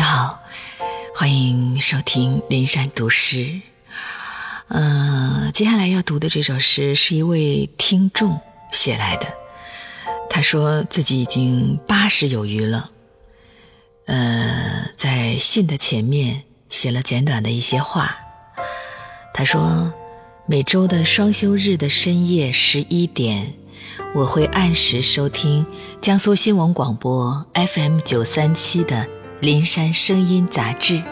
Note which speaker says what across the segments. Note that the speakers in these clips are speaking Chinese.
Speaker 1: 你好，欢迎收听林山读诗。嗯，接下来要读的这首诗是一位听众写来的。他说自己已经八十有余了。呃，在信的前面写了简短的一些话。他说，每周的双休日的深夜十一点，我会按时收听江苏新闻广播 FM 九三七的《林山声音》杂志。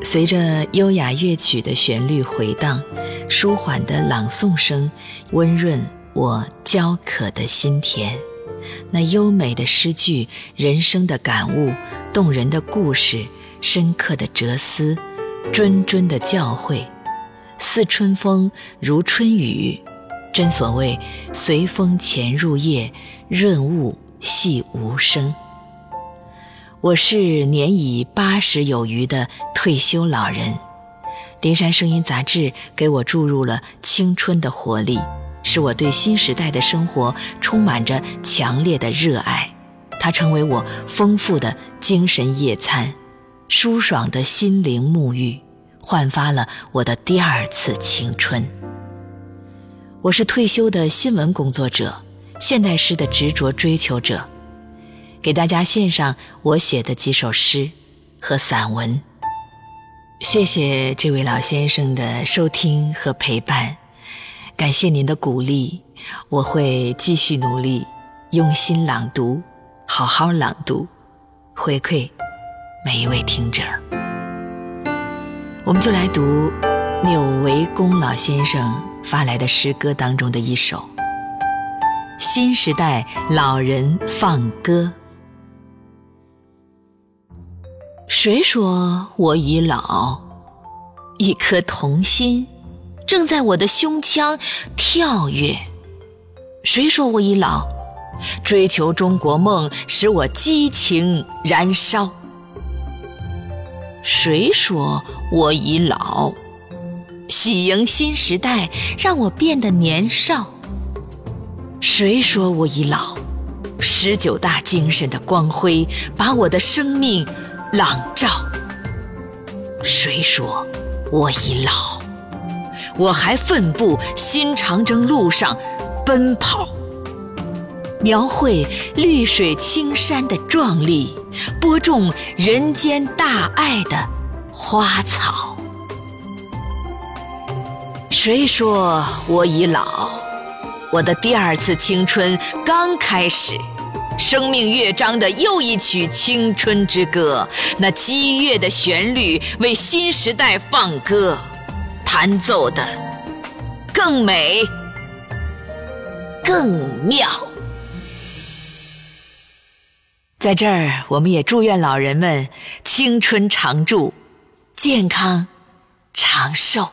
Speaker 1: 随着优雅乐曲的旋律回荡，舒缓的朗诵声温润我焦渴的心田。那优美的诗句、人生的感悟、动人的故事、深刻的哲思、谆谆的教诲，似春风，如春雨。真所谓随风潜入夜，润物细无声。我是年已八十有余的退休老人，《灵山声音》杂志给我注入了青春的活力，使我对新时代的生活充满着强烈的热爱。它成为我丰富的精神夜餐，舒爽的心灵沐浴，焕发了我的第二次青春。我是退休的新闻工作者，现代诗的执着追求者。给大家献上我写的几首诗和散文。谢谢这位老先生的收听和陪伴，感谢您的鼓励，我会继续努力，用心朗读，好好朗读，回馈每一位听者。我们就来读柳维公老先生发来的诗歌当中的一首《新时代老人放歌》。谁说我已老？一颗童心正在我的胸腔跳跃。谁说我已老？追求中国梦使我激情燃烧。谁说我已老？喜迎新时代让我变得年少。谁说我已老？十九大精神的光辉把我的生命。朗照。谁说我已老？我还奋步新长征路上奔跑，描绘绿水青山的壮丽，播种人间大爱的花草。谁说我已老？我的第二次青春刚开始。生命乐章的又一曲青春之歌，那激越的旋律为新时代放歌，弹奏的更美、更妙。在这儿，我们也祝愿老人们青春常驻、健康长寿。